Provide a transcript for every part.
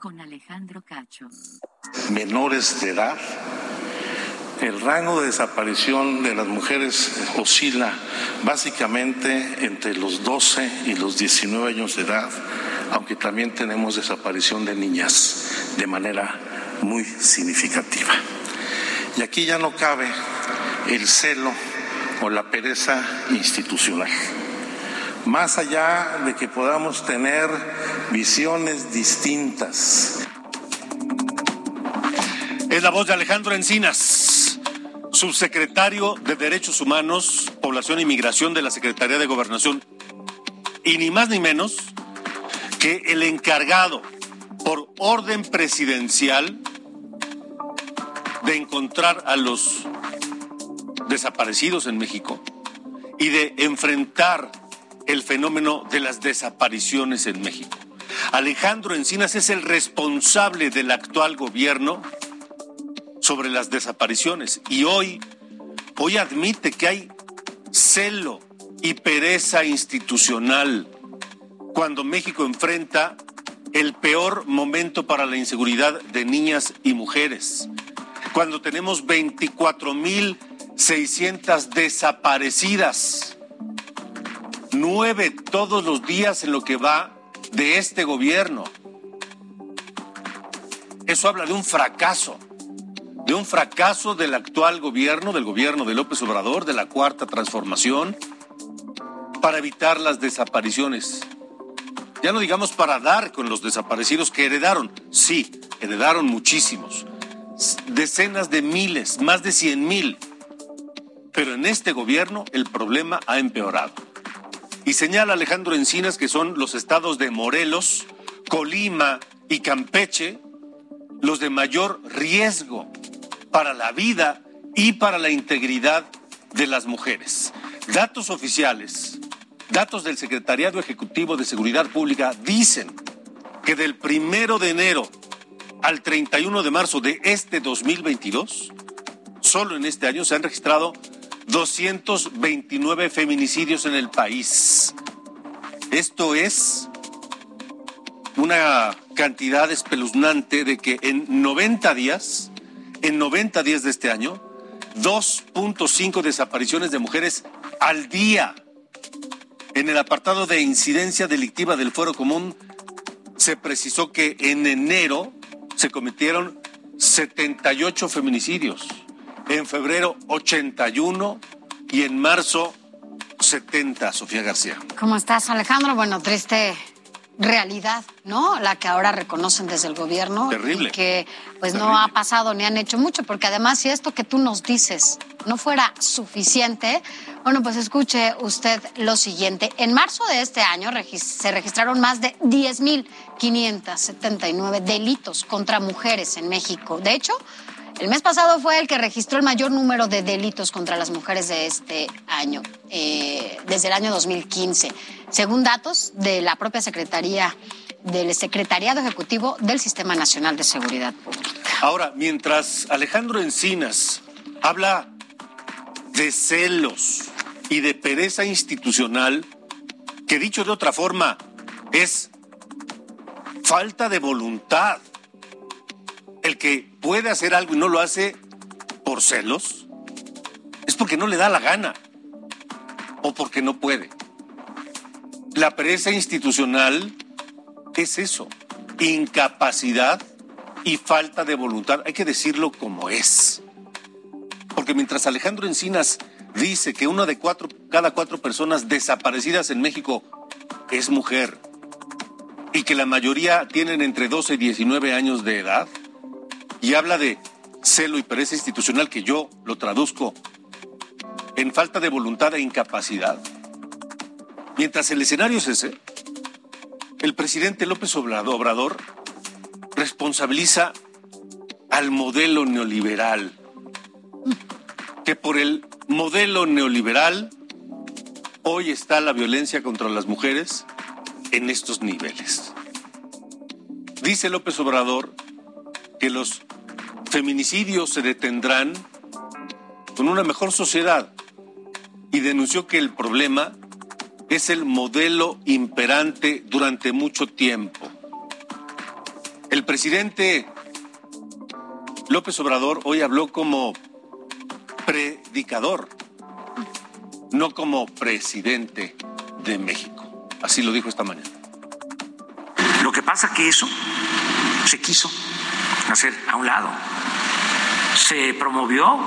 Con Alejandro Cacho. menores de edad. El rango de desaparición de las mujeres oscila básicamente entre los 12 y los 19 años de edad, aunque también tenemos desaparición de niñas de manera muy significativa. Y aquí ya no cabe el celo o la pereza institucional. Más allá de que podamos tener visiones distintas Es la voz de Alejandro Encinas, subsecretario de Derechos Humanos, Población y Migración de la Secretaría de Gobernación. Y ni más ni menos que el encargado por orden presidencial de encontrar a los desaparecidos en México y de enfrentar el fenómeno de las desapariciones en México. Alejandro Encinas es el responsable del actual gobierno sobre las desapariciones y hoy, hoy admite que hay celo y pereza institucional cuando México enfrenta el peor momento para la inseguridad de niñas y mujeres, cuando tenemos 24.600 desaparecidas, nueve todos los días en lo que va de este gobierno. Eso habla de un fracaso de un fracaso del actual gobierno, del gobierno de López Obrador, de la cuarta transformación, para evitar las desapariciones. Ya no digamos para dar con los desaparecidos que heredaron. Sí, heredaron muchísimos. Decenas de miles, más de cien mil. Pero en este gobierno el problema ha empeorado. Y señala Alejandro Encinas que son los estados de Morelos, Colima y Campeche los de mayor riesgo para la vida y para la integridad de las mujeres. Datos oficiales, datos del Secretariado Ejecutivo de Seguridad Pública dicen que del primero de enero al 31 de marzo de este 2022, solo en este año se han registrado 229 feminicidios en el país. Esto es una cantidad espeluznante de que en 90 días en 90 días de este año, 2.5 desapariciones de mujeres al día. En el apartado de incidencia delictiva del Fuero Común se precisó que en enero se cometieron 78 feminicidios, en febrero 81 y en marzo 70, Sofía García. ¿Cómo estás, Alejandro? Bueno, triste realidad, ¿no? La que ahora reconocen desde el gobierno. Terrible. Y que pues no ha pasado ni han hecho mucho, porque además si esto que tú nos dices no fuera suficiente, bueno, pues escuche usted lo siguiente. En marzo de este año se registraron más de 10.579 delitos contra mujeres en México. De hecho, el mes pasado fue el que registró el mayor número de delitos contra las mujeres de este año, eh, desde el año 2015, según datos de la propia Secretaría del Secretariado Ejecutivo del Sistema Nacional de Seguridad Pública. Ahora, mientras Alejandro Encinas habla de celos y de pereza institucional, que dicho de otra forma es falta de voluntad el que puede hacer algo y no lo hace por celos, es porque no le da la gana o porque no puede. La pereza institucional es eso, incapacidad y falta de voluntad. Hay que decirlo como es. Porque mientras Alejandro Encinas dice que una de cuatro, cada cuatro personas desaparecidas en México es mujer y que la mayoría tienen entre 12 y 19 años de edad, y habla de celo y pereza institucional que yo lo traduzco en falta de voluntad e incapacidad. Mientras el escenario es ese, el presidente López Obrador responsabiliza al modelo neoliberal, que por el modelo neoliberal hoy está la violencia contra las mujeres en estos niveles. Dice López Obrador que los feminicidios se detendrán con una mejor sociedad y denunció que el problema es el modelo imperante durante mucho tiempo. El presidente López Obrador hoy habló como predicador, no como presidente de México. Así lo dijo esta mañana. Lo que pasa que eso se quiso hacer a un lado. Se promovió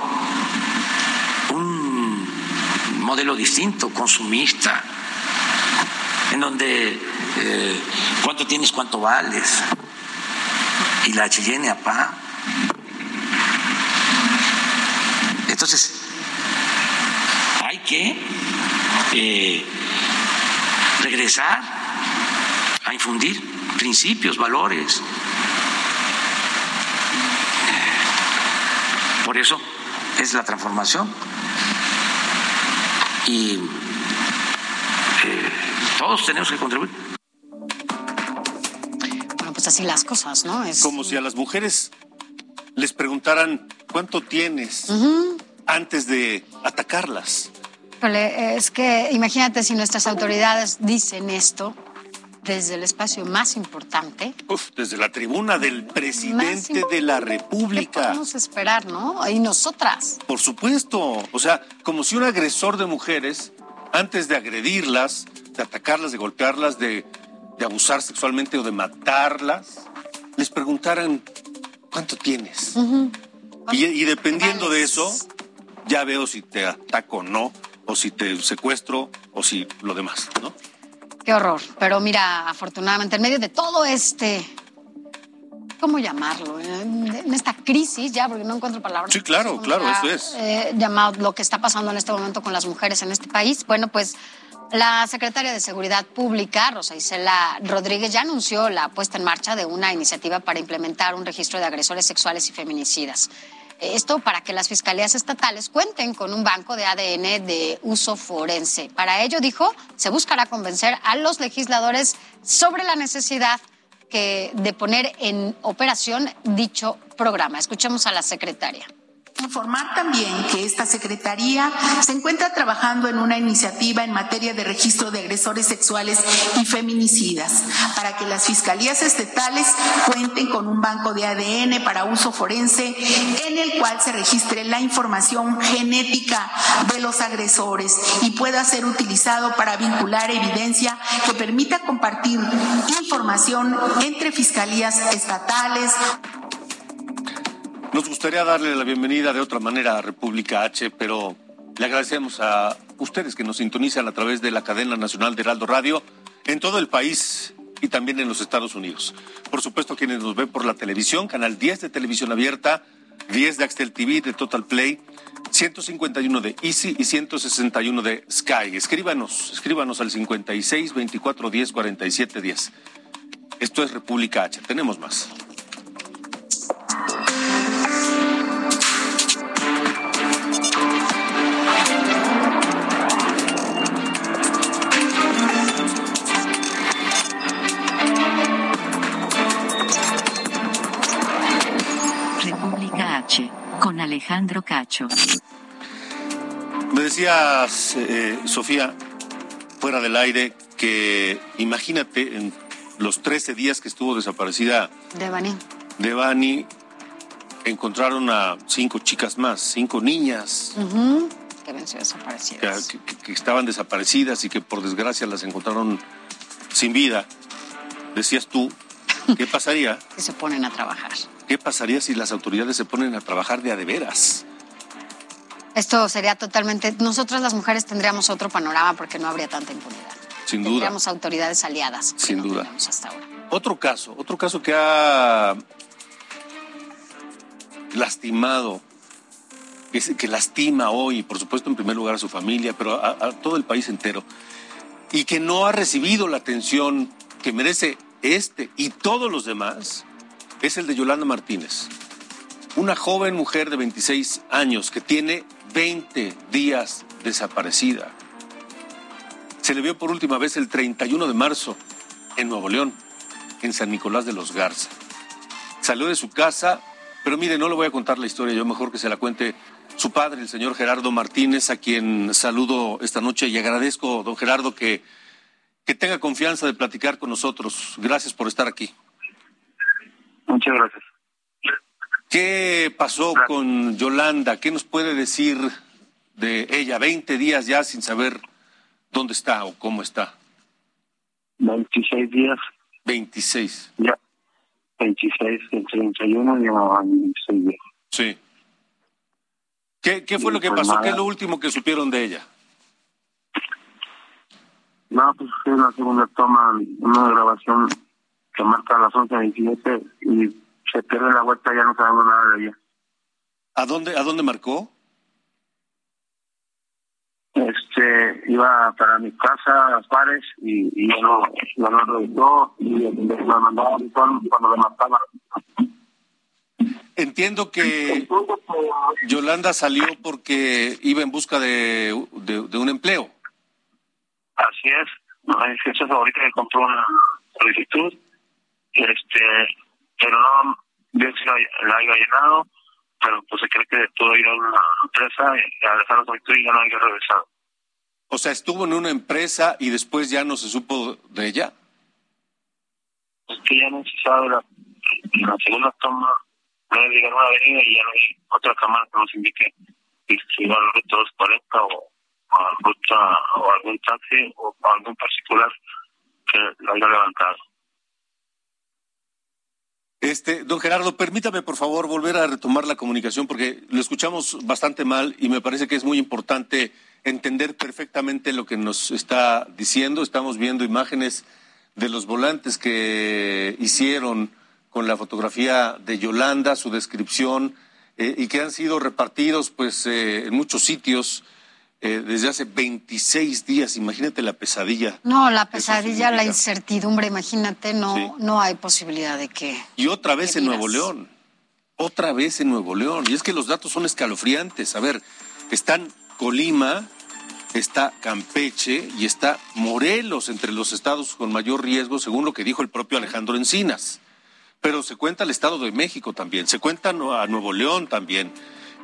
un modelo distinto, consumista, en donde eh, cuánto tienes, cuánto vales, y la Cheyenne pa. Entonces, hay que eh, regresar a infundir principios, valores. Por eso es la transformación. Y eh, todos tenemos que contribuir. Bueno, pues así las cosas, ¿no? Es Como si a las mujeres les preguntaran cuánto tienes antes de atacarlas. Es que imagínate si nuestras autoridades dicen esto desde el espacio más importante. Uf, desde la tribuna del presidente de la ¿Qué República. podemos esperar, no? Y nosotras. Por supuesto. O sea, como si un agresor de mujeres, antes de agredirlas, de atacarlas, de golpearlas, de, de abusar sexualmente o de matarlas, les preguntaran cuánto tienes. y, y dependiendo de eso, ya veo si te ataco o no, o si te secuestro, o si lo demás, ¿no? Qué horror. Pero mira, afortunadamente, en medio de todo este. ¿Cómo llamarlo? En esta crisis, ya, porque no encuentro palabras. Sí, claro, ¿Cómo claro, ya, eso es. eh, llamado lo que está pasando en este momento con las mujeres en este país. Bueno, pues la secretaria de Seguridad Pública, Rosa Isela Rodríguez, ya anunció la puesta en marcha de una iniciativa para implementar un registro de agresores sexuales y feminicidas. Esto para que las fiscalías estatales cuenten con un banco de ADN de uso forense. Para ello, dijo, se buscará convencer a los legisladores sobre la necesidad de poner en operación dicho programa. Escuchemos a la secretaria. Informar también que esta Secretaría se encuentra trabajando en una iniciativa en materia de registro de agresores sexuales y feminicidas para que las fiscalías estatales cuenten con un banco de ADN para uso forense en el cual se registre la información genética de los agresores y pueda ser utilizado para vincular evidencia que permita compartir información entre fiscalías estatales, Nos gustaría darle la bienvenida de otra manera a República H, pero le agradecemos a ustedes que nos sintonizan a través de la cadena nacional de Heraldo Radio en todo el país y también en los Estados Unidos. Por supuesto, quienes nos ven por la televisión, canal 10 de televisión abierta, 10 de Axtel TV, de Total Play, 151 de Easy y 161 de Sky. Escríbanos, escríbanos al 56 24 10 47 10. Esto es República H. Tenemos más. Con Alejandro Cacho. Me decías, eh, Sofía, fuera del aire, que imagínate en los 13 días que estuvo desaparecida Devani. Devani, encontraron a cinco chicas más, cinco niñas Que venció que, desaparecidas. que- que estaban desaparecidas y que por desgracia las encontraron sin vida. Decías tú, ¿qué pasaría? Que se ponen a trabajar. ¿Qué pasaría si las autoridades se ponen a trabajar de a de veras? Esto sería totalmente. Nosotras las mujeres tendríamos otro panorama porque no habría tanta impunidad. Sin duda. Tendríamos autoridades aliadas. Sin no duda. hasta ahora. Otro caso, otro caso que ha lastimado, que, que lastima hoy, por supuesto en primer lugar a su familia, pero a, a todo el país entero, y que no ha recibido la atención que merece este y todos los demás, es el de Yolanda Martínez, una joven mujer de 26 años que tiene 20 días desaparecida. Se le vio por última vez el 31 de marzo en Nuevo León, en San Nicolás de los Garza. Salió de su casa, pero mire, no le voy a contar la historia, yo mejor que se la cuente su padre, el señor Gerardo Martínez, a quien saludo esta noche y agradezco, don Gerardo, que, que tenga confianza de platicar con nosotros. Gracias por estar aquí. Muchas gracias. ¿Qué pasó con Yolanda? ¿Qué nos puede decir de ella? 20 días ya sin saber dónde está o cómo está. 26 días. 26. Ya. 26, el 31 llevaban 26 días. Sí. ¿Qué, qué fue lo que pasó? nada. ¿Qué es lo último que supieron de ella? No, pues es la segunda toma, una grabación que marca a las 11.27 y se pierde la vuelta, ya no sabemos nada de ella. ¿A dónde, a dónde marcó? Este, iba para mi casa a Juárez y, y ya no, ya no regresó y me mandaba a cuando me mataba. Entiendo que Yolanda salió porque iba en busca de, de- de un empleo. Así es, no, es es ahorita que compró una solicitud, este, pero no, yo sí la, la haya llenado, pero pues se cree que pudo ir a una empresa y a dejar solicitud y ya no haya regresado. O sea, estuvo en una empresa y después ya no se supo de ella. Es que ya no se sabe la, la segunda toma, no llegar a una avenida y ya no hay otra cámara que nos indique si va a la ruta 240 o a ruta o algún taxi o algún particular que lo haya levantado. Este, don Gerardo, permítame por favor volver a retomar la comunicación porque lo escuchamos bastante mal y me parece que es muy importante entender perfectamente lo que nos está diciendo. Estamos viendo imágenes de los volantes que hicieron con la fotografía de Yolanda, su descripción, eh, y que han sido repartidos pues eh, en muchos sitios eh, desde hace 26 días. Imagínate la pesadilla. No, la pesadilla, la incertidumbre, imagínate, no, Sí. no hay posibilidad de que. Y otra vez ¿Qué en Nuevo? León. Otra vez en Nuevo León. Y es que los datos son escalofriantes. A ver, están Colima, está Campeche y está Morelos entre los estados con mayor riesgo, según lo que dijo el propio Alejandro Encinas. Pero se cuenta el Estado de México también, se cuenta a Nuevo León también.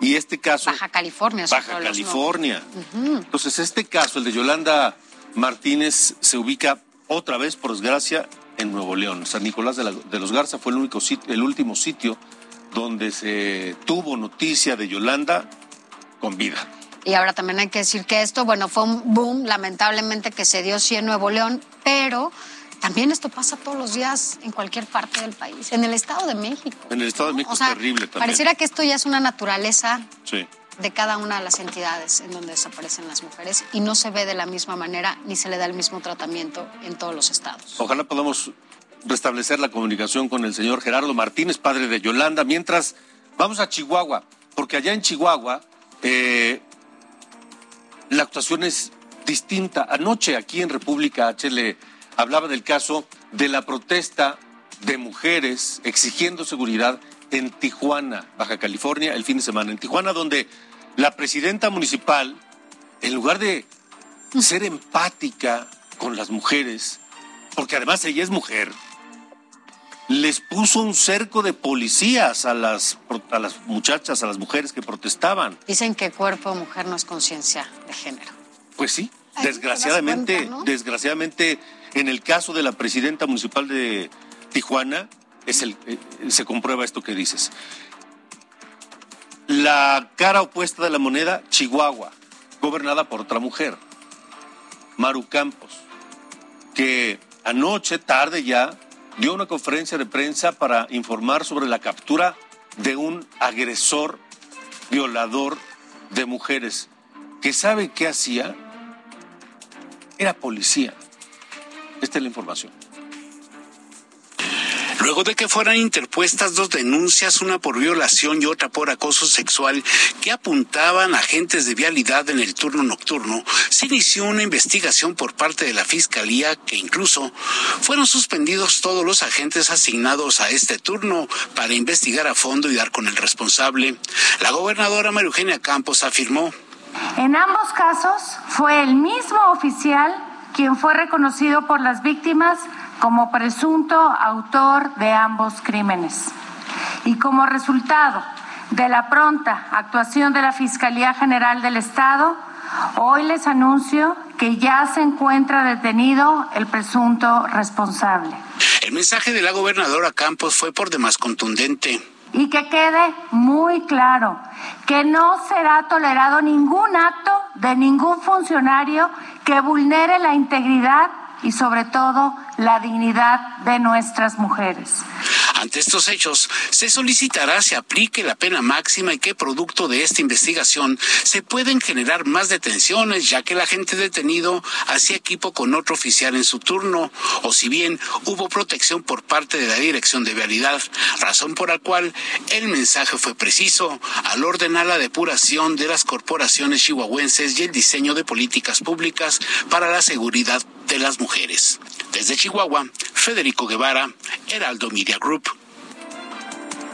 Y este caso, Baja California. Baja California. Entonces, este caso, el de Yolanda Martínez, se ubica otra vez, por desgracia, en Nuevo León. San Nicolás de, la- de los Garza fue el, único sit- el último sitio donde se tuvo noticia de Yolanda con vida. Y ahora también hay que decir que esto, bueno, fue un boom, lamentablemente, que se dio sí en Nuevo León, pero también esto pasa todos los días en cualquier parte del país, en el Estado de México. En el Estado de México O sea, es terrible también. pareciera que esto ya es una naturaleza Sí. de cada una de las entidades en donde desaparecen las mujeres y no se ve de la misma manera ni se le da el mismo tratamiento en todos los estados. Ojalá podamos restablecer la comunicación con el señor Gerardo Martínez, padre de Yolanda, mientras vamos a Chihuahua, porque allá en Chihuahua eh, la actuación es distinta. Anoche aquí en República H le hablaba del caso de la protesta de mujeres exigiendo seguridad en Tijuana, Baja California, el fin de semana. En Tijuana, donde la presidenta municipal, en lugar de ser empática con las mujeres, porque además ella es mujer, les puso un cerco de policías a las, a las muchachas, a las mujeres que protestaban. Dicen que cuerpo mujer no es conciencia de género. Pues sí, desgraciadamente, cuenta, ¿no? desgraciadamente, en el caso de la presidenta municipal de Tijuana, eh, se comprueba esto que dices. La cara opuesta de la moneda, Chihuahua, gobernada por otra mujer, Maru Campos, que anoche, tarde ya, dio una conferencia de prensa para informar sobre la captura de un agresor, violador de mujeres, que sabe qué hacía, era policía. Esta es la información. luego de que fueran interpuestas dos denuncias, una por violación y otra por acoso sexual, que apuntaban a agentes de vialidad en el turno nocturno, se inició una investigación por parte de la Fiscalía que incluso fueron suspendidos todos los agentes asignados a este turno para investigar a fondo y dar con el responsable. La gobernadora María Eugenia Campos afirmó. En ambos casos fue el mismo oficial quien fue reconocido por las víctimas como presunto autor de ambos crímenes. Y como resultado de la pronta actuación de la Fiscalía General del Estado, hoy les anuncio que ya se encuentra detenido el presunto responsable. El mensaje de la gobernadora Campos fue por demás contundente. Y que quede muy claro que no será tolerado ningún acto de ningún funcionario que vulnere la integridad y sobre todo la dignidad de nuestras mujeres. Ante estos hechos, se solicitará se aplique la pena máxima y que producto de esta investigación se pueden generar más detenciones, ya que el agente detenido hacía equipo con otro oficial en su turno, o si bien hubo protección por parte de la Dirección de Vialidad, razón por la cual el mensaje fue preciso al ordenar la depuración de las corporaciones chihuahuenses y el diseño de políticas públicas para la seguridad de las mujeres. Desde Chihuahua, Federico Guevara, Heraldo Media Group.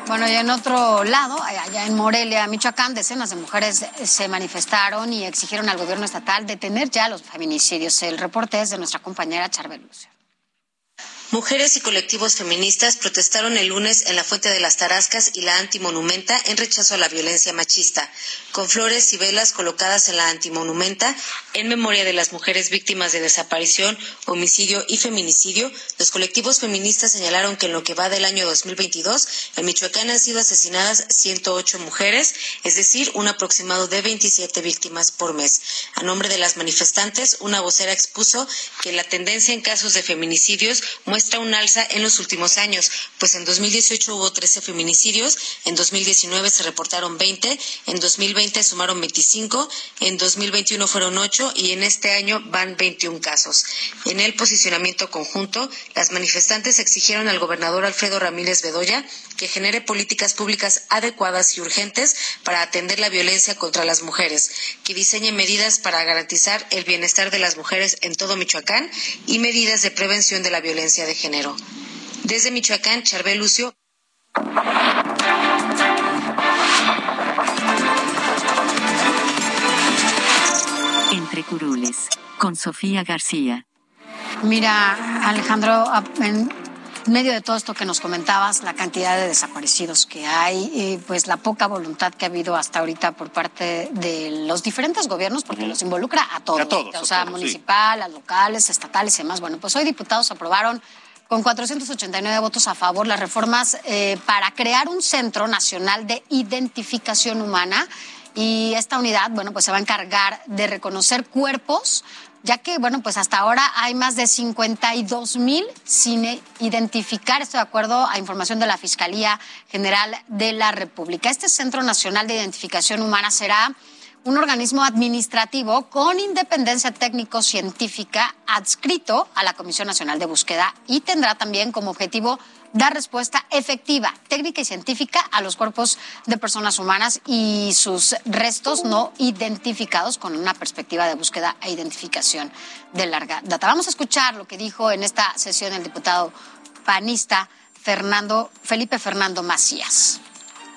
Bueno, y en otro lado, allá en Morelia, Michoacán, decenas de mujeres se manifestaron y exigieron al gobierno estatal detener ya los feminicidios. El reporte es de nuestra compañera Charbel Lucio. Mujeres y colectivos feministas protestaron el lunes en la Fuente de las Tarascas y la Antimonumenta en rechazo a la violencia machista, con flores y velas colocadas en la Antimonumenta en memoria de las mujeres víctimas de desaparición, homicidio y feminicidio. Los colectivos feministas señalaron que en lo que va del año 2022, en Michoacán han sido asesinadas 108 mujeres, es decir, un aproximado de 27 víctimas por mes. A nombre de las manifestantes, una vocera expuso que la tendencia en casos de feminicidios muestra un alza en los últimos años, pues en 2018 hubo 13 feminicidios, en 2019 se reportaron 20, en 2020 sumaron 25, en 2021 fueron 8 y en este año van 21 casos. En el posicionamiento conjunto, las manifestantes exigieron al gobernador Alfredo Ramírez Bedoya que genere políticas públicas adecuadas y urgentes para atender la violencia contra las mujeres, que diseñe medidas para garantizar el bienestar de las mujeres en todo Michoacán y medidas de prevención de la violencia de género. Desde Michoacán, Charbel Lucio. Entre curules, con Sofía García. Mira, Alejandro, en medio de todo esto que nos comentabas, la cantidad de desaparecidos que hay, y pues la poca voluntad que ha habido hasta ahorita por parte de los diferentes gobiernos, porque los involucra a todos, o sea, municipal, a locales, estatales y demás. Bueno, pues hoy diputados aprobaron con 489 votos a favor las reformas eh, para crear un Centro Nacional de Identificación Humana. Y esta unidad, bueno, pues se va a encargar de reconocer cuerpos ya que, bueno, pues hasta ahora hay más de 52 mil sin identificar, esto de acuerdo a información de la Fiscalía General de la República. Este Centro Nacional de Identificación Humana será un organismo administrativo con independencia técnico-científica adscrito a la Comisión Nacional de Búsqueda y tendrá también como objetivo dar respuesta efectiva, técnica y científica a los cuerpos de personas humanas y sus restos no identificados con una perspectiva de búsqueda e identificación de larga data. Vamos a escuchar lo que dijo en esta sesión el diputado panista Fernando, Felipe Fernando Macías.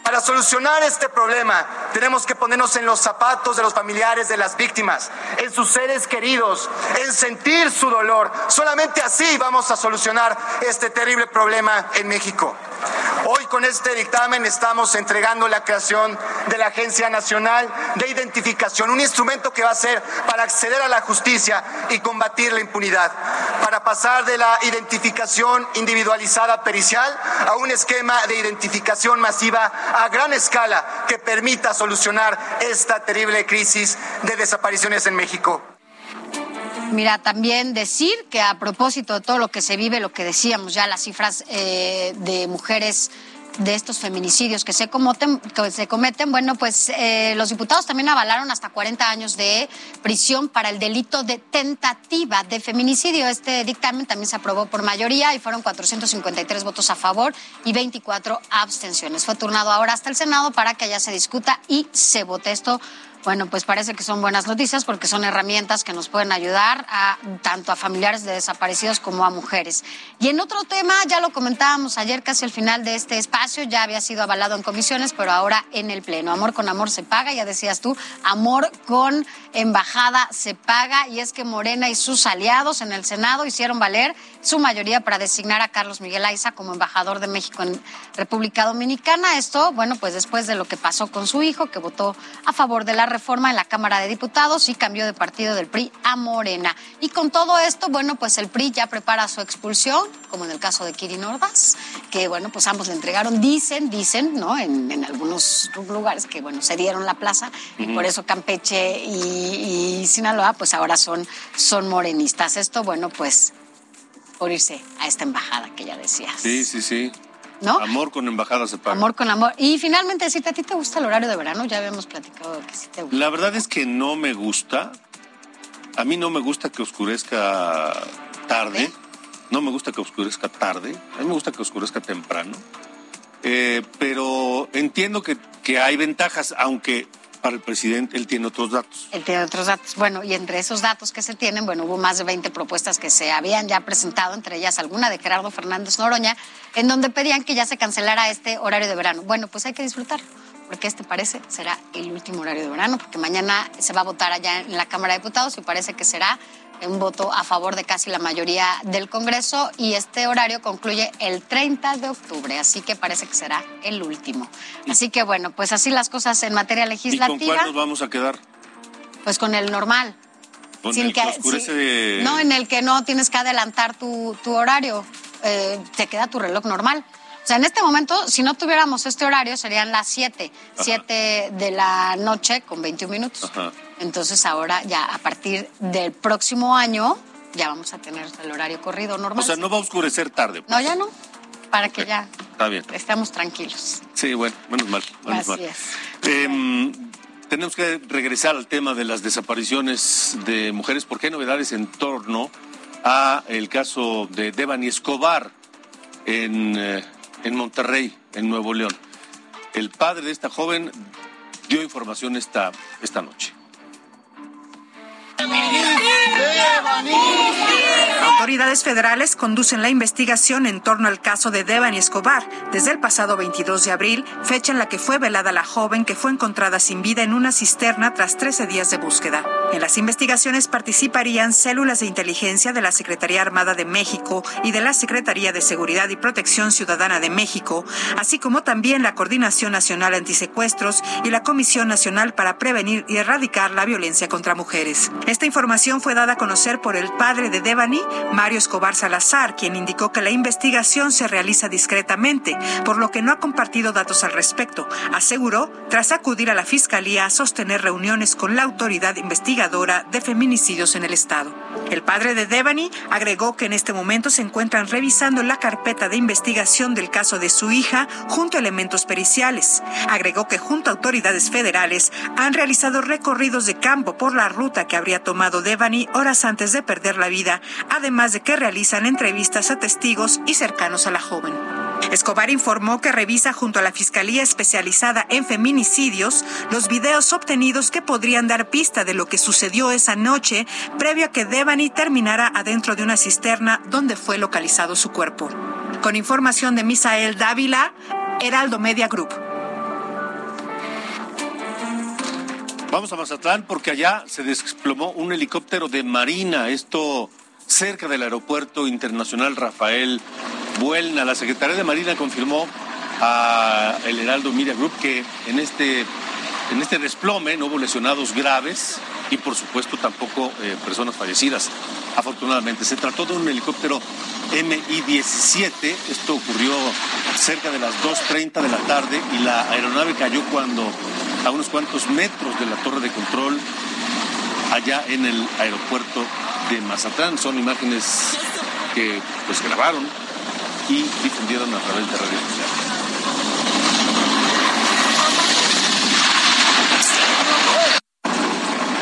Para solucionar este problema tenemos que ponernos en los zapatos de los familiares de las víctimas, en sus seres queridos, en sentir su dolor. Solamente así vamos a solucionar este terrible problema en México. Hoy con este dictamen estamos entregando la creación de la Agencia Nacional de Identificación, un instrumento que va a ser para acceder a la justicia y combatir la impunidad, para pasar de la identificación individualizada pericial a un esquema de identificación masiva a gran escala que permita solucionar esta terrible crisis de desapariciones en México. Mira, también decir que a propósito de todo lo que se vive, lo que decíamos ya, las cifras eh, de mujeres de estos feminicidios que se cometen, que se cometen bueno, pues eh, los diputados también avalaron hasta 40 años de prisión para el delito de tentativa de feminicidio. Este dictamen también se aprobó por mayoría y fueron 453 votos a favor y 24 abstenciones. Fue turnado ahora hasta el Senado para que allá se discuta y se vote esto bueno, pues parece que son buenas noticias porque son herramientas que nos pueden ayudar a tanto a familiares de desaparecidos como a mujeres. Y en otro tema, ya lo comentábamos ayer casi al final de este espacio, ya había sido avalado en comisiones, pero ahora en el pleno. Amor con amor se paga, ya decías tú, amor con embajada se paga y es que Morena y sus aliados en el Senado hicieron valer su mayoría para designar a Carlos Miguel Aiza como embajador de México en República Dominicana. Esto, bueno, pues después de lo que pasó con su hijo, que votó a favor de la reforma en la Cámara de Diputados y cambió de partido del PRI a Morena. Y con todo esto, bueno, pues el PRI ya prepara su expulsión, como en el caso de Kirin Ordaz, que bueno, pues ambos le entregaron, dicen, dicen, ¿no? En, algunos lugares que, bueno, se dieron la plaza y por eso Campeche y, Sinaloa, pues ahora son, son morenistas. Esto, bueno, pues por irse a esta embajada que ya decías. Sí, sí, sí. Amor con embajada se paga. Amor con amor. Y finalmente, si ¿a ti te gusta el horario de verano? Ya habíamos platicado que sí te gusta. La verdad es que no me gusta. A mí no me gusta que oscurezca tarde. No me gusta que oscurezca tarde. A mí me gusta que oscurezca temprano. Eh, pero entiendo que, que hay ventajas, aunque para el presidente él tiene otros datos. Él tiene otros datos. Bueno, y entre esos datos que se tienen, bueno, hubo más de 20 propuestas que se habían ya presentado, entre ellas alguna de Gerardo Fernández Noroña, en donde pedían que ya se cancelara este horario de verano. Bueno, pues hay que disfrutarlo porque este parece será el último horario de verano, porque mañana se va a votar allá en la Cámara de Diputados y parece que será un voto a favor de casi la mayoría del Congreso y este horario concluye el 30 de octubre, así que parece que será el último. Así que bueno, pues así las cosas en materia legislativa. ¿Y con cuál nos vamos a quedar? Pues con el normal. Sin que, No, en el que no tienes que adelantar tu, horario, eh, te queda tu reloj normal. O sea, en este momento, si no tuviéramos este horario, serían las 7, 7 de la noche con 21 minutos. Entonces ahora ya a partir del próximo año ya vamos a tener el horario corrido normal. O sea, no va a oscurecer tarde. Pues. No, ya no. Para que ya Está bien. estemos tranquilos. Sí, bueno, menos mal. Menos Así Es. Em, tenemos que regresar al tema de las desapariciones de mujeres porque hay novedades en torno a el caso de Devani Escobar en eh, en Monterrey, en Nuevo León. El padre de esta joven dio información esta, esta noche. Autoridades federales conducen la investigación en torno al caso de Devani Escobar desde el pasado 22 de abril, fecha en la que fue velada la joven que fue encontrada sin vida en una cisterna tras 13 días de búsqueda. En las investigaciones participarían células de inteligencia de la Secretaría Armada de México y de la Secretaría de Seguridad y Protección Ciudadana de México, así como también la Coordinación Nacional Antisecuestros y la Comisión Nacional para Prevenir y Erradicar la Violencia contra Mujeres. Esta información fue dada a conocer por el padre de Devani, Mario Escobar Salazar, quien indicó que la investigación se realiza discretamente, por lo que no ha compartido datos al respecto. Aseguró, tras acudir a la Fiscalía a sostener reuniones con la autoridad investigadora de feminicidios en el Estado. El padre de Devani agregó que en este momento se encuentran revisando la carpeta de investigación del caso de su hija junto a elementos periciales. Agregó que junto a autoridades federales han realizado recorridos de campo por la ruta que habría tomado Devani horas antes de perder la vida, además de que realizan entrevistas a testigos y cercanos a la joven. Escobar informó que revisa junto a la Fiscalía Especializada en Feminicidios los videos obtenidos que podrían dar pista de lo que sucedió esa noche previo a que Devani terminara adentro de una cisterna donde fue localizado su cuerpo. Con información de Misael Dávila, Heraldo Media Group. Vamos a Mazatlán porque allá se desplomó un helicóptero de Marina, esto cerca del aeropuerto internacional Rafael Buelna. La Secretaría de Marina confirmó a el Heraldo Media Group que en este, en este desplome no hubo lesionados graves y por supuesto tampoco eh, personas fallecidas. Afortunadamente se trató de un helicóptero MI-17. Esto ocurrió cerca de las 2.30 de la tarde y la aeronave cayó cuando a unos cuantos metros de la torre de control allá en el aeropuerto de Mazatlán. Son imágenes que pues grabaron y difundieron a través de redes sociales.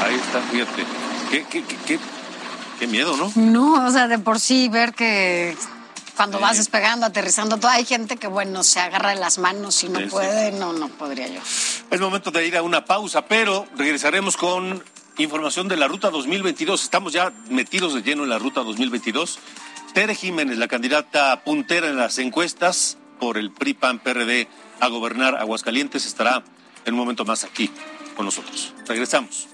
Ahí está, fíjate. Qué, qué, qué, qué miedo, ¿no? No, o sea, de por sí ver que cuando vas despegando, aterrizando, todo, hay gente que, bueno, se agarra de las manos y no Sí, sí. puede, no, no podría yo. Es momento de ir a una pausa, pero regresaremos con información de la Ruta 2022. Estamos ya metidos de lleno en la Ruta 2022. Tere Jiménez, la candidata puntera en las encuestas por el PRI-PAN-PRD a gobernar Aguascalientes, estará en un momento más aquí con nosotros. Regresamos.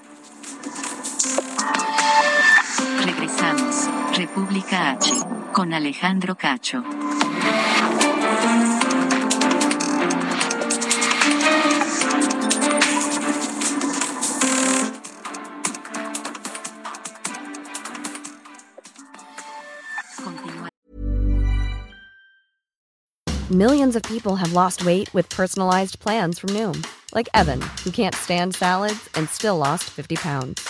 Regresamos. República H. Con Alejandro Cacho. Millions of people have lost weight with personalized plans from Noom, like Evan, who can't stand salads and still lost 50 pounds.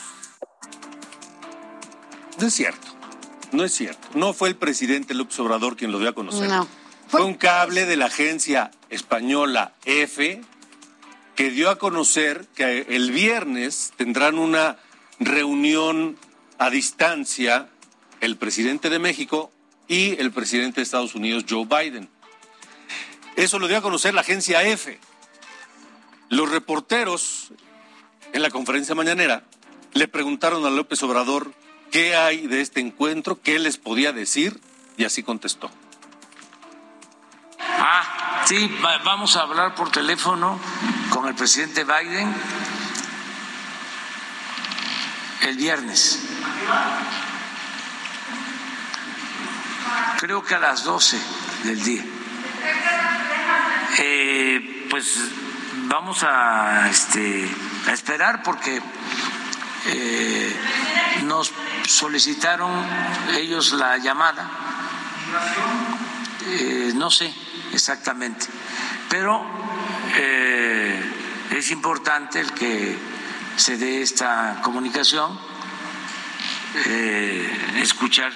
No es cierto. No es cierto. No fue el presidente López Obrador quien lo dio a conocer. No. Fue un cable de la agencia española F que dio a conocer que el viernes tendrán una reunión a distancia el presidente de México y el presidente de Estados Unidos, Joe Biden. Eso lo dio a conocer la agencia F. Los reporteros en la conferencia mañanera le preguntaron a López Obrador qué hay de este encuentro, qué les podía decir y así contestó. Ah, sí, va- vamos a hablar por teléfono con el presidente Biden el viernes. Creo que a las 12 del día. Eh, pues vamos a, este, a esperar porque nos solicitaron ellos la llamada. Eh, no sé exactamente, pero eh, es importante el que se dé esta comunicación, eh, escuchar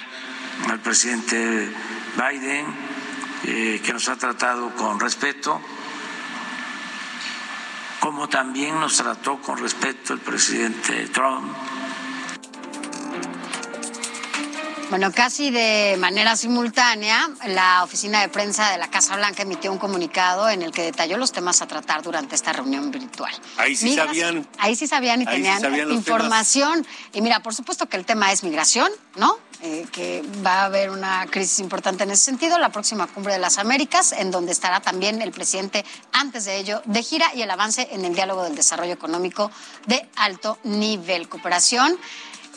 al presidente Biden, que nos ha tratado con respeto, como también nos trató con respeto el presidente Trump. Bueno, casi de manera simultánea, la oficina de prensa de la Casa Blanca emitió un comunicado en el que detalló los temas a tratar durante esta reunión virtual. Ahí sí Migras- sabían. Ahí sí sabían y sí tenían sabían información. Y mira, por supuesto que el tema es migración, ¿no? Eh, que va a haber una crisis importante en ese sentido, la próxima cumbre de las Américas, en donde estará también el presidente antes de ello de gira y el avance en el diálogo del desarrollo económico de alto nivel. Cooperación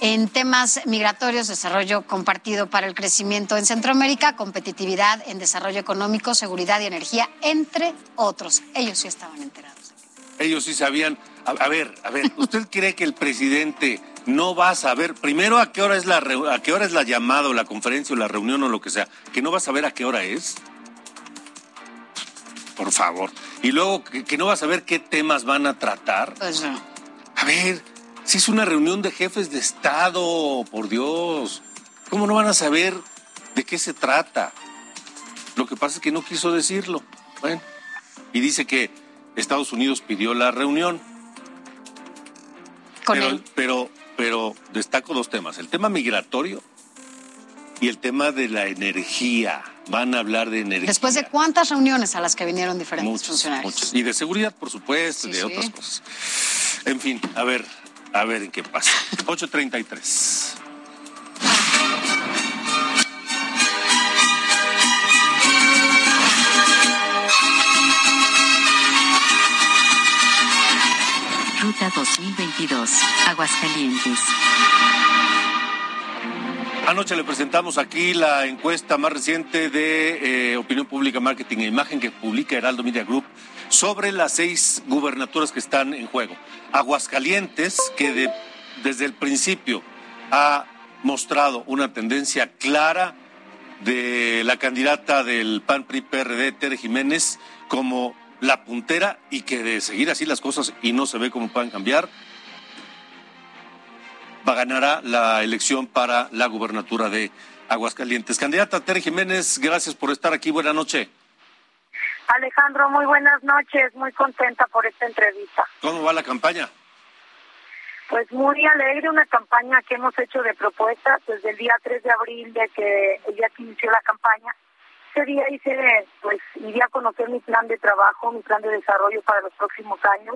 en temas migratorios, desarrollo compartido para el crecimiento en Centroamérica, competitividad en desarrollo económico, seguridad y energía, entre otros. Ellos sí estaban enterados. Ellos sí sabían. A, a ver, a ver, ¿usted cree que el presidente no va a saber primero a qué hora es la a qué hora es la llamada o la conferencia o la reunión o lo que sea, que no va a saber a qué hora es? Por favor. Y luego que, que no va a saber qué temas van a tratar. Pues no. A ver, si es una reunión de jefes de Estado, por Dios, ¿cómo no van a saber de qué se trata? Lo que pasa es que no quiso decirlo. Bueno, y dice que Estados Unidos pidió la reunión. Con pero, él. pero, pero destaco dos temas: el tema migratorio y el tema de la energía. Van a hablar de energía. Después de cuántas reuniones a las que vinieron diferentes Muchas, funcionarios. muchas. Y de seguridad, por supuesto, y de sí. otras cosas. En fin, a ver, a ver en qué pasa. 8.33. Ruta 2022. Aguascalientes. Anoche le presentamos aquí la encuesta más reciente de eh, Opinión Pública, Marketing e Imagen que publica Heraldo Media Group sobre las seis gubernaturas que están en juego. Aguascalientes, que de desde el principio ha mostrado una tendencia clara de la candidata del PAN PRI PRD, Tere Jiménez, como la puntera y que de seguir así las cosas y no se ve cómo puedan cambiar, va ganará la elección para la gubernatura de Aguascalientes. Candidata Tere Jiménez, gracias por estar aquí. Buenas noches. Alejandro, muy buenas noches. Muy contenta por esta entrevista. ¿Cómo va la campaña? Pues muy alegre, una campaña que hemos hecho de propuestas desde el día 3 de abril, de que el día que inició la campaña. Ese día hice, pues, iría a conocer mi plan de trabajo, mi plan de desarrollo para los próximos años.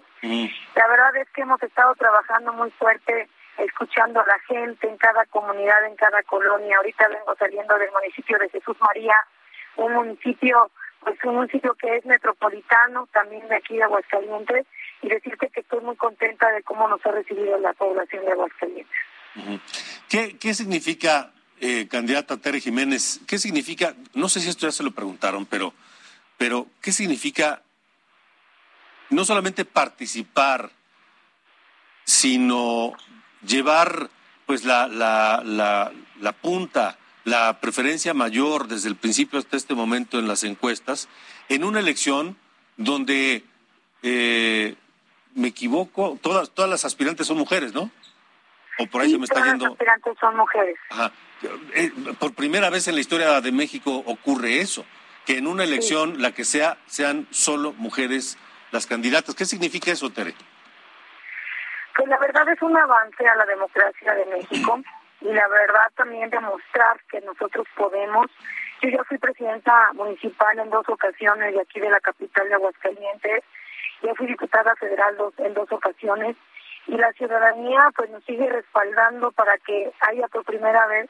La verdad es que hemos estado trabajando muy fuerte, escuchando a la gente en cada comunidad, en cada colonia. Ahorita vengo saliendo del municipio de Jesús María, un municipio, pues un municipio que es metropolitano, también de aquí de Aguascalientes, y decirte que estoy muy contenta de cómo nos ha recibido la población de Aguascalientes. ¿Qué, qué significa, eh, candidata Tere Jiménez, qué significa, no sé si esto ya se lo preguntaron, pero, pero ¿qué significa no solamente participar, sino llevar pues la, la, la punta, la preferencia mayor desde el principio hasta este momento en las encuestas, en una elección donde eh, me equivoco, todas, todas las aspirantes son mujeres, ¿no? O por ahí Sí, se me está todas yendo. Las aspirantes son mujeres. Ajá. Eh, por primera vez en la historia de México ocurre eso, que en una elección, la que sea, sean solo mujeres las candidatas. ¿Qué significa eso, Tere? Pues la verdad es un avance a la democracia de México y la verdad también demostrar que nosotros podemos. Yo ya fui presidenta municipal en dos ocasiones de aquí de la capital de Aguascalientes, ya fui diputada federal dos, en dos ocasiones. Y la ciudadanía pues nos sigue respaldando para que haya por primera vez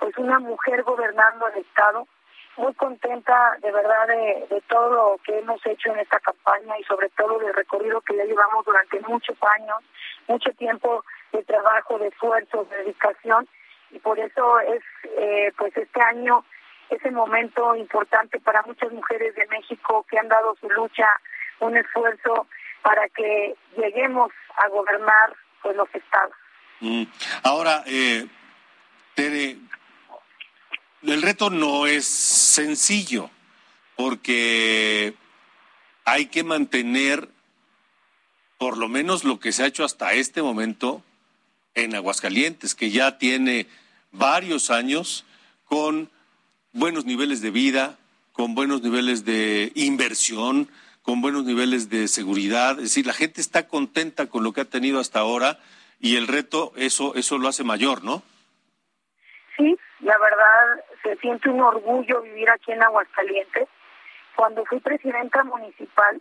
pues una mujer gobernando el estado. Muy contenta de verdad de, de todo lo que hemos hecho en esta campaña y sobre todo del recorrido que ya llevamos durante muchos años, mucho tiempo de trabajo, de esfuerzo, de dedicación y por eso es eh, pues este año ese momento importante para muchas mujeres de México que han dado su lucha, un esfuerzo para que lleguemos a gobernar pues los estados. Mm. Ahora, eh, Tere, el reto no es sencillo, porque hay que mantener por lo menos lo que se ha hecho hasta este momento en Aguascalientes, que ya tiene varios años con buenos niveles de vida, con buenos niveles de inversión, con buenos niveles de seguridad. Es decir, la gente está contenta con lo que ha tenido hasta ahora y el reto eso eso lo hace mayor, ¿no? Sí, la verdad se siente un orgullo vivir aquí en Aguascalientes. Cuando fui presidenta municipal,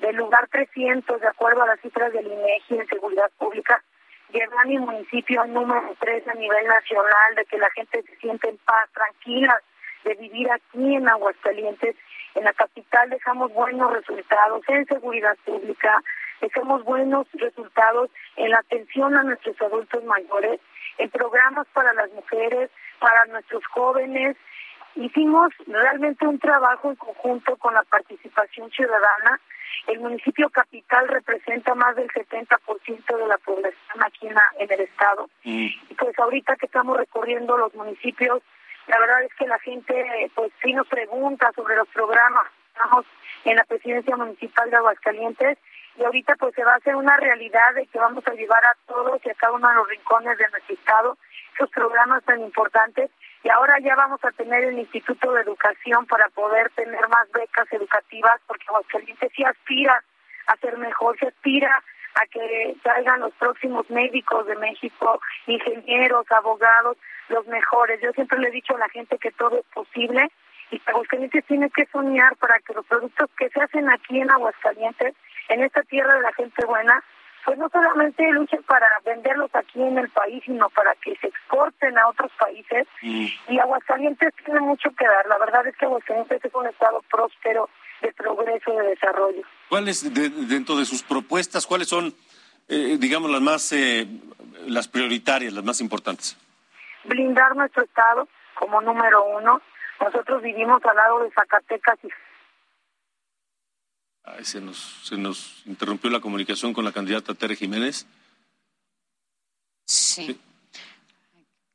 del lugar 300, de acuerdo a las cifras del INEGI en seguridad pública, mi municipio número 3 a nivel nacional, de que la gente se siente en paz, tranquila, de vivir aquí en Aguascalientes. En la capital dejamos buenos resultados en seguridad pública, dejamos buenos resultados en la atención a nuestros adultos mayores, en programas para las mujeres, para nuestros jóvenes. Hicimos realmente un trabajo en conjunto con la participación ciudadana. El municipio capital representa más del 70% de la población aquí en, la- en el estado. Y pues ahorita que estamos recorriendo los municipios, la verdad es que la gente pues sí nos pregunta sobre los programas que estamos en la presidencia municipal de Aguascalientes y ahorita pues se va a hacer una realidad de que vamos a llevar a todos y a cada uno de los rincones de nuestro estado esos programas tan importantes y ahora ya vamos a tener el Instituto de Educación para poder tener más becas educativas porque Aguascalientes sí aspira a ser mejor, se aspira a que traigan los próximos médicos de México, ingenieros, abogados, los mejores. Yo siempre le he dicho a la gente que todo es posible y que Aguascalientes tiene que soñar para que los productos que se hacen aquí en Aguascalientes, en esta tierra de la gente buena, pues no solamente luchen para venderlos aquí en el país, sino para que se exporten a otros países. Y Aguascalientes tiene mucho que dar. La verdad es que Aguascalientes es un estado próspero de progreso, de desarrollo. ¿Cuáles, de- dentro de sus propuestas, cuáles son, eh, digamos, las más, eh, las prioritarias, las más importantes? blindar nuestro estado como número uno. Nosotros vivimos al lado de Zacatecas y Ay, se, nos, se nos interrumpió la comunicación con la candidata Tere Jiménez. sí.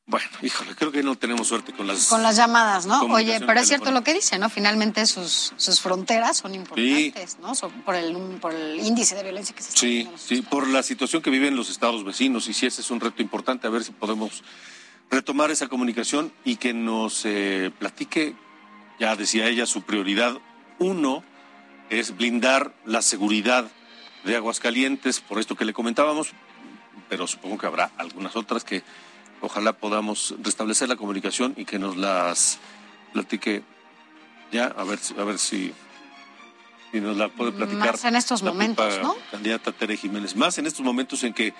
Bueno, híjole, creo que no tenemos suerte con las... Con las llamadas, ¿no? Oye, pero es cierto lo que dice, ¿no? Finalmente sus, sus fronteras son importantes, ¿no? So- por, el, por el índice de violencia que se está Sí, sí, por la situación que viven los estados vecinos y sí, ese es un reto importante, a ver si podemos retomar esa comunicación y que nos eh, platique, ya decía ella, su prioridad uno es blindar la seguridad de Aguascalientes, por esto que le comentábamos, pero supongo que habrá algunas otras que ojalá podamos restablecer la comunicación y que nos las platique ya, a ver, si- a ver si, si nos la puede platicar. Más en estos la momentos, ¿no? Candidata Tere Jiménez, más en estos momentos en que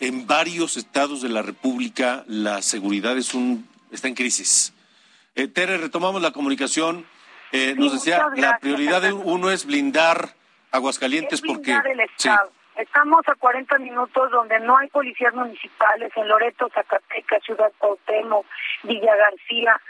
en varios estados de la República la seguridad es un, está en crisis. Eh, Tere, retomamos la comunicación. Eh, Sí, nos decía, la prioridad de uno es blindar Aguascalientes porque... blindar el Sí. Estado. Estamos a 40 minutos donde no hay policías municipales en Loreto, Zacatecas, Ciudad Cuauhtémoc, Villa García.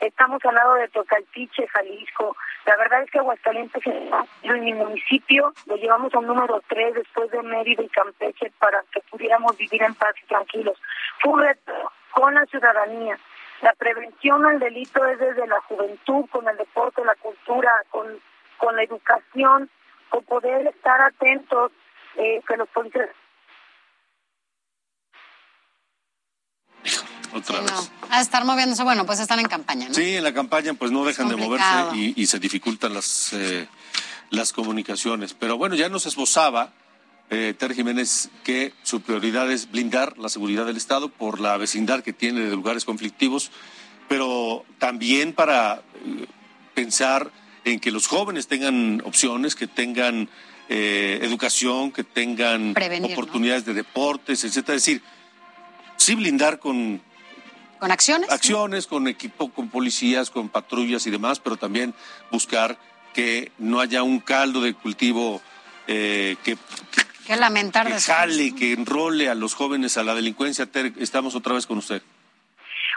Estamos al lado de Tocaltiche, Jalisco. La verdad es que Aguascalientes en mi municipio lo llevamos a un número 3 después de Mérida y Campeche para que pudiéramos vivir en paz y tranquilos. Fue un reto con la ciudadanía. La prevención al delito es desde la juventud, con el deporte, la cultura, con, con la educación, con poder estar atentos, eh, que los policías Otra Sí, vez. no. A estar moviéndose, bueno, pues están en campaña, ¿no? Sí, en la campaña pues no dejan de moverse y, y se dificultan las, eh, las comunicaciones. Pero bueno, ya nos esbozaba eh, Ter Jiménez que su prioridad es blindar la seguridad del Estado por la vecindad que tiene de lugares conflictivos, pero también para eh, pensar en que los jóvenes tengan opciones, que tengan eh, educación, que tengan Prevenir, ¿no? oportunidades de deportes, etcétera. Es decir, sí blindar con Con acciones. acciones, con equipo, con policías, con patrullas y demás, pero también buscar que no haya un caldo de cultivo eh, que, Qué lamentar que jale, que enrole a los jóvenes a la delincuencia. Ter, estamos otra vez con usted.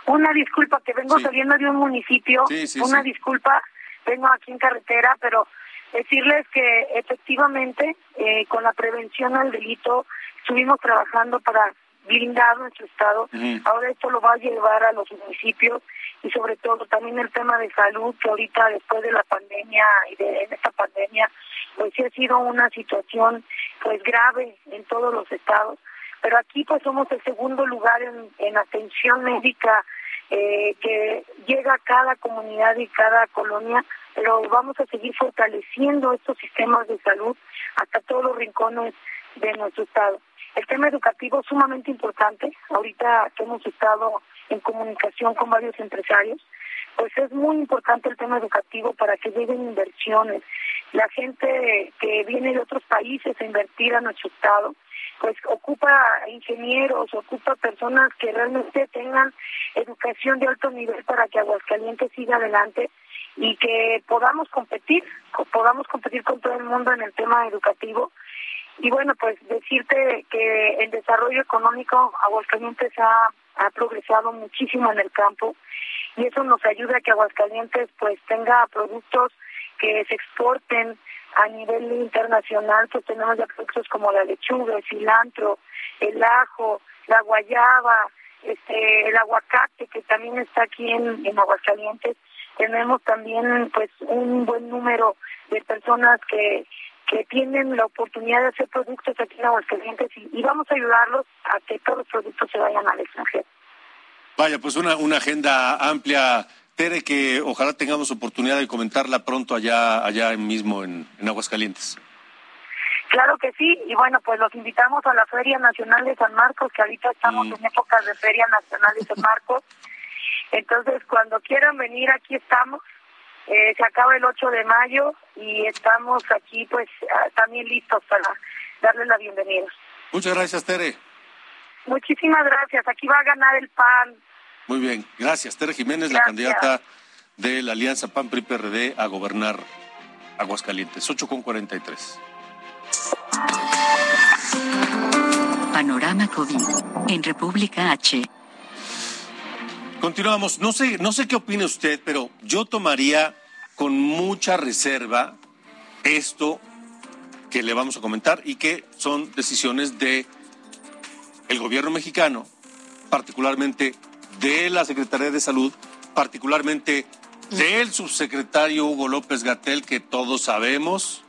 Una disculpa, que vengo Sí. saliendo de un municipio. Sí, sí, una sí. disculpa, vengo aquí en carretera, pero decirles que efectivamente eh, con la prevención al delito estuvimos trabajando para blindar nuestro estado. Ahora esto lo va a llevar a los municipios y sobre todo también el tema de salud, que ahorita después de la pandemia y de en esta pandemia, pues sí ha sido una situación pues grave en todos los estados. Pero aquí pues somos el segundo lugar en, en atención médica eh, que llega a cada comunidad y cada colonia, pero vamos a seguir fortaleciendo estos sistemas de salud hasta todos los rincones de nuestro estado. El tema educativo es sumamente importante. Ahorita que hemos estado en comunicación con varios empresarios, pues es muy importante el tema educativo para que lleguen inversiones. La gente que viene de otros países a invertir a nuestro estado, pues ocupa ingenieros, ocupa personas que realmente tengan educación de alto nivel para que Aguascalientes siga adelante y que podamos competir, co- podamos competir con todo el mundo en el tema educativo. Y bueno, pues decirte que el desarrollo económico Aguascalientes ha, ha progresado muchísimo en el campo y eso nos ayuda a que Aguascalientes pues tenga productos que se exporten a nivel internacional, pues tenemos ya productos como la lechuga, el cilantro, el ajo, la guayaba, este, el aguacate que también está aquí en, en Aguascalientes. Tenemos también pues un buen número de personas que que tienen la oportunidad de hacer productos aquí en Aguascalientes y, y vamos a ayudarlos a que todos los productos se vayan al extranjero. Vaya, pues una, una agenda amplia, Tere, que ojalá tengamos oportunidad de comentarla pronto allá, allá mismo en, en Aguascalientes. Claro que sí, y bueno, pues los invitamos a la Feria Nacional de San Marcos, que ahorita estamos en épocas de Feria Nacional de San Marcos. Entonces, cuando quieran venir, aquí estamos. Eh, se acaba el 8 de mayo y estamos aquí, pues, ah, también listos para darles la bienvenida. Muchas gracias, Tere. Muchísimas gracias. Aquí va a ganar el PAN. Muy bien, gracias. Tere Jiménez, la candidata de la Alianza PAN PRI PRD a gobernar Aguascalientes. 8 con 43. Panorama COVID. En República H. Continuamos. No sé, no sé qué opine usted, pero yo tomaría con mucha reserva esto que le vamos a comentar y que son decisiones de el gobierno mexicano particularmente de la Secretaría de Salud, particularmente del subsecretario Hugo López Gatel, que todos sabemos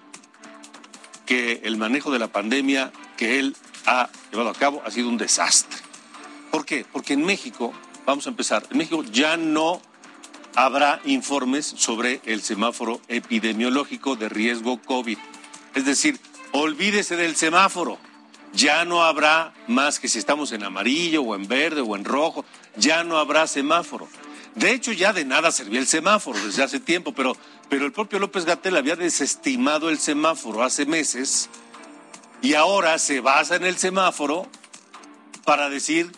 que el manejo de la pandemia que él ha llevado a cabo ha sido un desastre. ¿Por qué? Porque en México, vamos a empezar, en México ya no habrá informes sobre el semáforo epidemiológico de riesgo COVID. Es decir, olvídese del semáforo. Ya no habrá más que si estamos en amarillo o en verde o en rojo, ya no habrá semáforo. De hecho, ya de nada servía el semáforo desde hace tiempo, pero, pero el propio López Gatel había desestimado el semáforo hace meses y ahora se basa en el semáforo para decir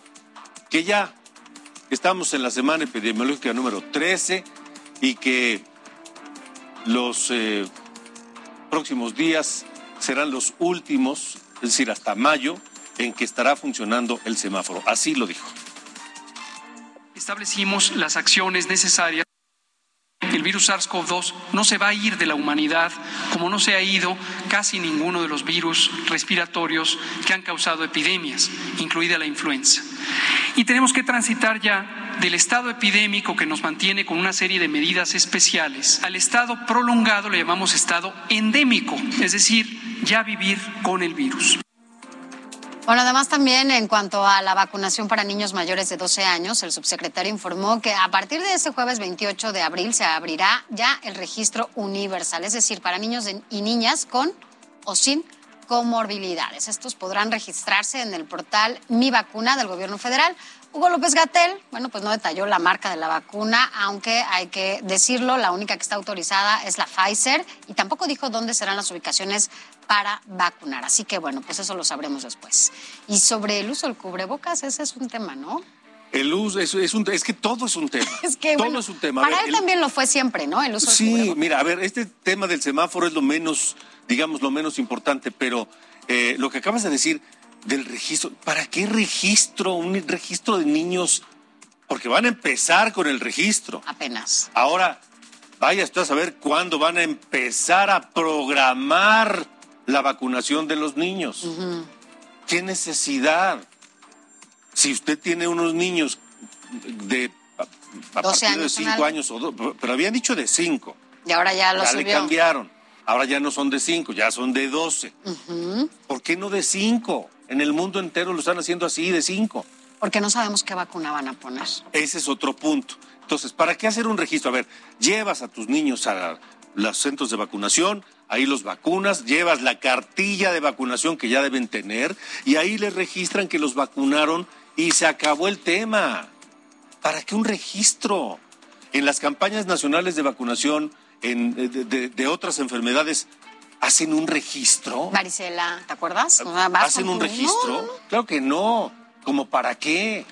que ya estamos en la semana epidemiológica número 13 y que los eh, próximos días serán los últimos, es decir, hasta mayo, en que estará funcionando el semáforo. Así lo dijo establecimos las acciones necesarias. El virus SARS-CoV-2 no se va a ir de la humanidad como no se ha ido casi ninguno de los virus respiratorios que han causado epidemias, incluida la influenza. Y tenemos que transitar ya del estado epidémico que nos mantiene con una serie de medidas especiales al estado prolongado, le llamamos estado endémico, es decir, ya vivir con el virus. Bueno, además también en cuanto a la vacunación para niños mayores de 12 años, el subsecretario informó que a partir de ese jueves 28 de abril se abrirá ya el registro universal, es decir, para niños y niñas con o sin comorbilidades. Estos podrán registrarse en el portal Mi Vacuna del Gobierno Federal. Hugo López Gatel, bueno, pues no detalló la marca de la vacuna, aunque hay que decirlo, la única que está autorizada es la Pfizer y tampoco dijo dónde serán las ubicaciones para vacunar. Así que bueno, pues eso lo sabremos después. Y sobre el uso del cubrebocas, ese es un tema, ¿no? El uso es, es, un, es que todo es un tema. es que todo es un tema. Para él también lo fue siempre, ¿no? El uso del Sí, mira, a ver, este tema del semáforo es lo menos, digamos, lo menos importante, pero eh, lo que acabas de decir del registro, ¿para qué registro? Un registro de niños, porque van a empezar con el registro. Apenas. Ahora, vaya usted a saber cuándo van a empezar a programar la vacunación de los niños. ¿Qué necesidad? Si usted tiene unos niños de a, partir de cinco años, o pero habían dicho de cinco. Y ahora ya lo ya le cambiaron. Ahora ya no son de cinco, ya son de doce. ¿Por qué no de cinco? En el mundo entero lo están haciendo así, de cinco. Porque no sabemos qué vacuna van a poner. Ese es otro punto. Entonces, ¿para qué hacer un registro? A ver, llevas a tus niños a los centros de vacunación, ahí los vacunas, llevas la cartilla de vacunación que ya deben tener y ahí les registran que los vacunaron y se acabó el tema. ¿Para qué un registro? En las campañas nacionales de vacunación en, de, de, otras enfermedades, ¿hacen un registro? Maricela, ¿te acuerdas? ¿Hacen un registro? Claro que no. ¿Como para qué?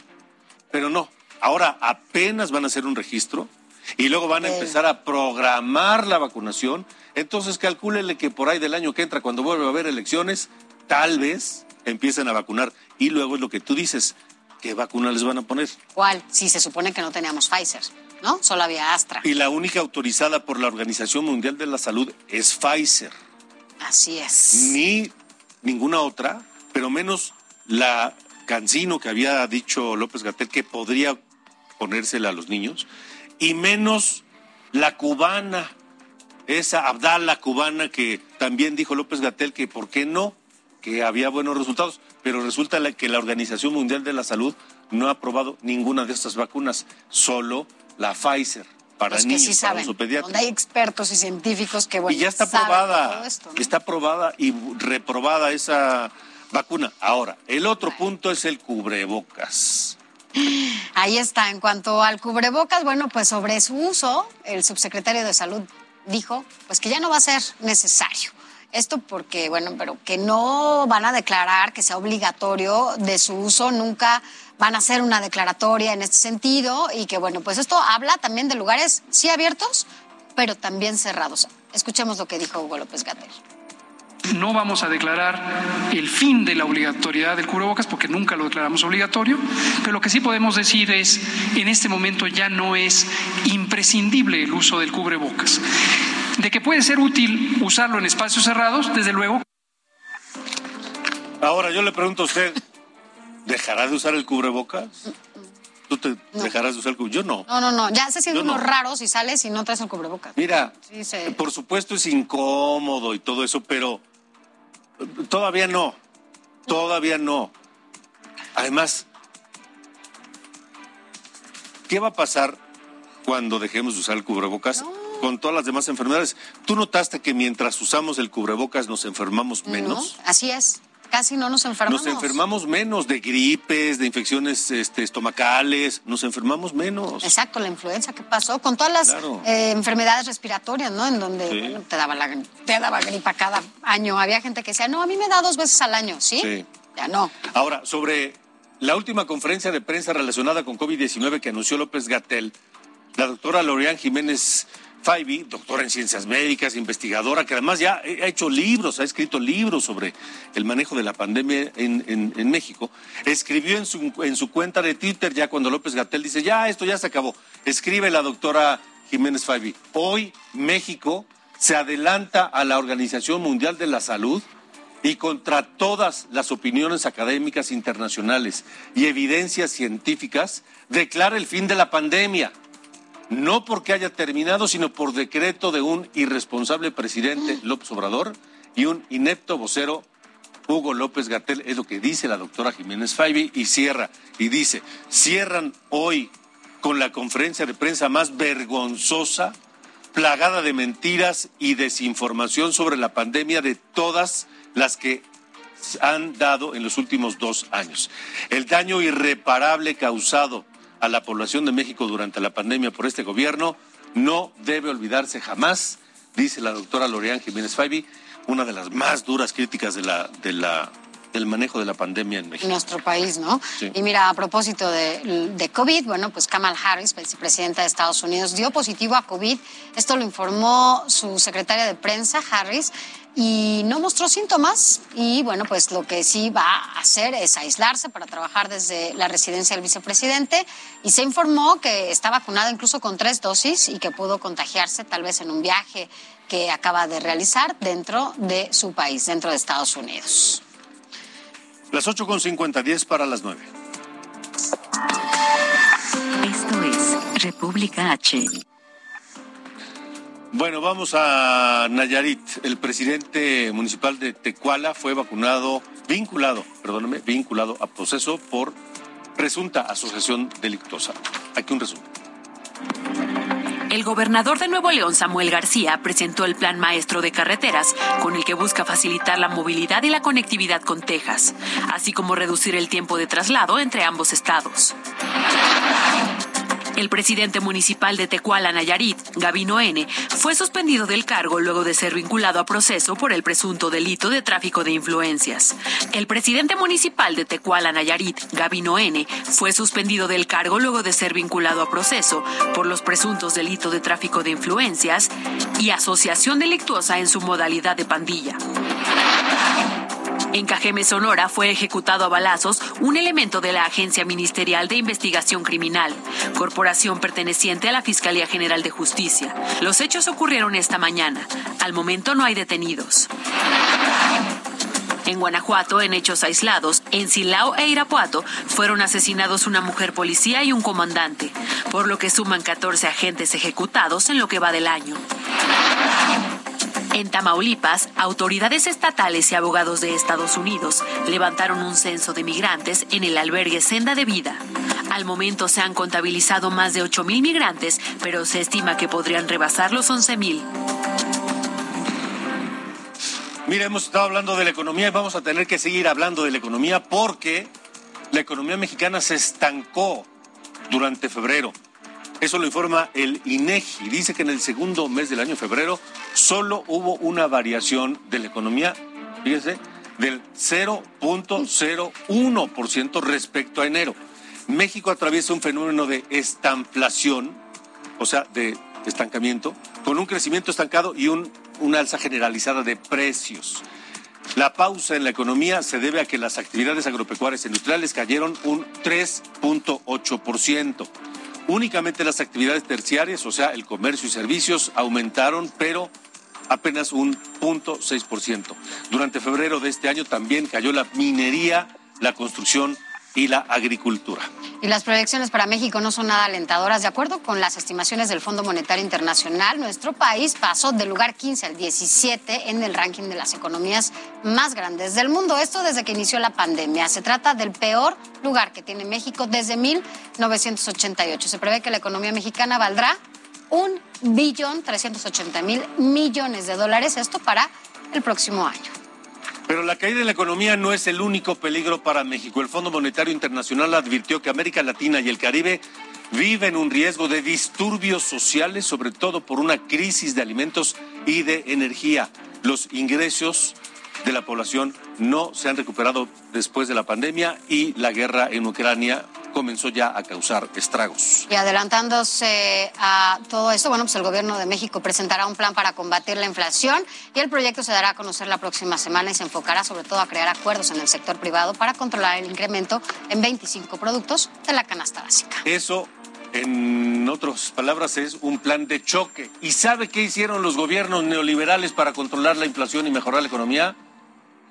Pero no. Ahora apenas van a hacer un registro y luego van a empezar a programar la vacunación. Entonces calcúlele que por ahí del año que entra, cuando vuelva a haber elecciones, tal vez empiecen a vacunar. Y luego es lo que tú dices, ¿qué vacuna les van a poner? ¿Cuál? Si se supone que no teníamos Pfizer, ¿no? Solo había Astra. Y la única autorizada por la Organización Mundial de la Salud es Pfizer. Así es. Ni ninguna otra, pero menos la Cancino que había dicho López Gatel que podría ponérsela a los niños y menos la cubana, esa Abdala cubana que también dijo López Gatel que por qué no, que había buenos resultados, pero resulta que la Organización Mundial de la Salud no ha aprobado ninguna de estas vacunas, solo la Pfizer para Los niños, que sí para. Donde hay expertos y científicos que bueno, y ya está aprobada, esto, ¿no? está aprobada y reprobada esa vacuna. Ahora, el otro punto es el cubrebocas. Ahí está. En cuanto al cubrebocas, bueno, pues sobre su uso, el subsecretario de Salud dijo pues que ya no va a ser necesario. Esto porque, bueno, pero que no van a declarar que sea obligatorio de su uso, nunca van a hacer una declaratoria en este sentido y que, bueno, pues esto habla también de lugares sí abiertos, pero también cerrados. Escuchemos lo que dijo Hugo López Gatel. No vamos a declarar el fin de la obligatoriedad del cubrebocas porque nunca lo declaramos obligatorio, pero lo que sí podemos decir es, en este momento ya no es imprescindible el uso del cubrebocas. De que puede ser útil usarlo en espacios cerrados, desde luego. Ahora yo le pregunto a usted, dejará de usar el cubrebocas? ¿Tú te dejarás de usar el cubrebocas? Yo no. No, no, no. Ya se siente Yo no. unos raros si sales y no traes el cubrebocas. Mira, Sí, se- por supuesto es incómodo y todo eso, pero todavía no. Todavía no. Además, ¿qué va a pasar cuando dejemos de usar el cubrebocas con todas las demás enfermedades? ¿Tú notaste que mientras usamos el cubrebocas nos enfermamos menos? No, así es. Casi no nos enfermamos. Nos enfermamos menos de gripes, de infecciones este, estomacales, nos enfermamos menos. Exacto, la influenza, ¿qué pasó? Con todas las Claro. eh, enfermedades respiratorias, ¿no? En donde Sí. bueno, te, daba la, te daba gripa cada año. Había gente que decía, no, a mí me da dos veces al año, ¿sí? Sí. Ya no. Ahora, sobre la última conferencia de prensa relacionada con COVID-19 que anunció López Gatel, la doctora Lorian Jiménez Faibi, doctora en ciencias médicas, investigadora, que además ya ha hecho libros, ha escrito libros sobre el manejo de la pandemia en, México, escribió en su, en su cuenta de Twitter ya cuando López Gatel dice, ya esto ya se acabó, escribe la doctora Jiménez Faibi, hoy México se adelanta a la Organización Mundial de la Salud y contra todas las opiniones académicas internacionales y evidencias científicas, declara el fin de la pandemia. No porque haya terminado, sino por decreto de un irresponsable presidente López Obrador y un inepto vocero Hugo López Gatel, es lo que dice la doctora Jiménez Faibi, y cierra, y dice, cierran hoy con la conferencia de prensa más vergonzosa, plagada de mentiras y desinformación sobre la pandemia de todas las que han dado en los últimos dos años. El daño irreparable causado a la población de México durante la pandemia por este gobierno no debe olvidarse jamás, dice la doctora Loreán Jiménez Faibi, una de las más duras críticas de la, de la, del manejo de la pandemia en México. en nuestro país, ¿no? Sí. Y mira, a propósito de, de COVID, bueno, pues Kamala Harris, vicepresidenta de Estados Unidos, dio positivo a COVID. Esto lo informó su secretaria de prensa, Harris, y no mostró síntomas. Y bueno, pues lo que sí va a hacer es aislarse para trabajar desde la residencia del vicepresidente. Y se informó que está vacunada incluso con tres dosis y que pudo contagiarse tal vez en un viaje que acaba de realizar dentro de su país, dentro de Estados Unidos. Las 8 con 50, 10 para las 9. Esto es República H. Bueno, vamos a Nayarit. El presidente municipal de Tecuala fue vacunado, vinculado, perdóneme, vinculado a proceso por presunta asociación delictuosa. Aquí un resumen. El gobernador de Nuevo León, Samuel García, presentó el Plan Maestro de Carreteras, con el que busca facilitar la movilidad y la conectividad con Texas, así como reducir el tiempo de traslado entre ambos estados. El presidente municipal de Tecuala, Nayarit, Gabino N., fue suspendido del cargo luego de ser vinculado a proceso por el presunto delito de tráfico de influencias. El presidente municipal de Tecuala, Nayarit, Gabino N., fue suspendido del cargo luego de ser vinculado a proceso por los presuntos delitos de tráfico de influencias y asociación delictuosa en su modalidad de pandilla. En Cajeme, Sonora, fue ejecutado a balazos un elemento de la Agencia Ministerial de Investigación Criminal, corporación perteneciente a la Fiscalía General de Justicia. Los hechos ocurrieron esta mañana. Al momento no hay detenidos. En Guanajuato, en hechos aislados, en Silao e Irapuato, fueron asesinados una mujer policía y un comandante, por lo que suman 14 agentes ejecutados en lo que va del año. En Tamaulipas, autoridades estatales y abogados de Estados Unidos levantaron un censo de migrantes en el albergue Senda de Vida. Al momento se han contabilizado más de 8.000 migrantes, pero se estima que podrían rebasar los 11.000. Mira, hemos estado hablando de la economía y vamos a tener que seguir hablando de la economía porque la economía mexicana se estancó durante febrero. Eso lo informa el INEGI. Dice que en el segundo mes del año febrero solo hubo una variación de la economía, fíjese, del 0.01% respecto a enero. México atraviesa un fenómeno de estanflación, o sea, de estancamiento, con un crecimiento estancado y un, una alza generalizada de precios. La pausa en la economía se debe a que las actividades agropecuarias e industriales cayeron un 3.8%. Únicamente las actividades terciarias, o sea, el comercio y servicios, aumentaron, pero apenas un 0.6%. Durante febrero de este año también cayó la minería, la construcción y la agricultura. Y las proyecciones para México no son nada alentadoras. De acuerdo con las estimaciones del Fondo Monetario Internacional, nuestro país pasó del lugar 15 al 17 en el ranking de las economías más grandes del mundo. Esto desde que inició la pandemia. Se trata del peor lugar que tiene México desde 1988. Se prevé que la economía mexicana valdrá un billón 380 mil millones de dólares. Esto para el próximo año. Pero la caída de la economía no es el único peligro para México. El Fondo Monetario Internacional advirtió que América Latina y el Caribe viven un riesgo de disturbios sociales, sobre todo por una crisis de alimentos y de energía. Los ingresos de la población no se han recuperado después de la pandemia y la guerra en Ucrania comenzó ya a causar estragos. Y adelantándose a todo esto, bueno, pues el gobierno de México presentará un plan para combatir la inflación y el proyecto se dará a conocer la próxima semana y se enfocará sobre todo a crear acuerdos en el sector privado para controlar el incremento en 25 productos de la canasta básica. Eso en otras palabras, es un plan de choque. ¿Y sabe qué hicieron los gobiernos neoliberales para controlar la inflación y mejorar la economía?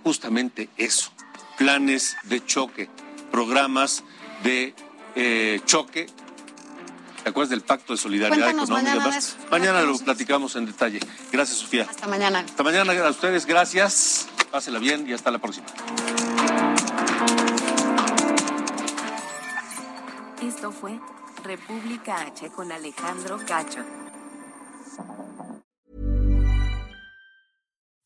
Justamente eso, planes de choque, programas de eh, choque. ¿Te acuerdas del Pacto de Solidaridad Cuéntanos Económica? mañana Más? Mañana lo platicamos en detalle. Gracias, Sofía. Hasta mañana. Hasta mañana a ustedes, gracias. Pásela bien y hasta la próxima. Esto fue República H con Alejandro Cacho.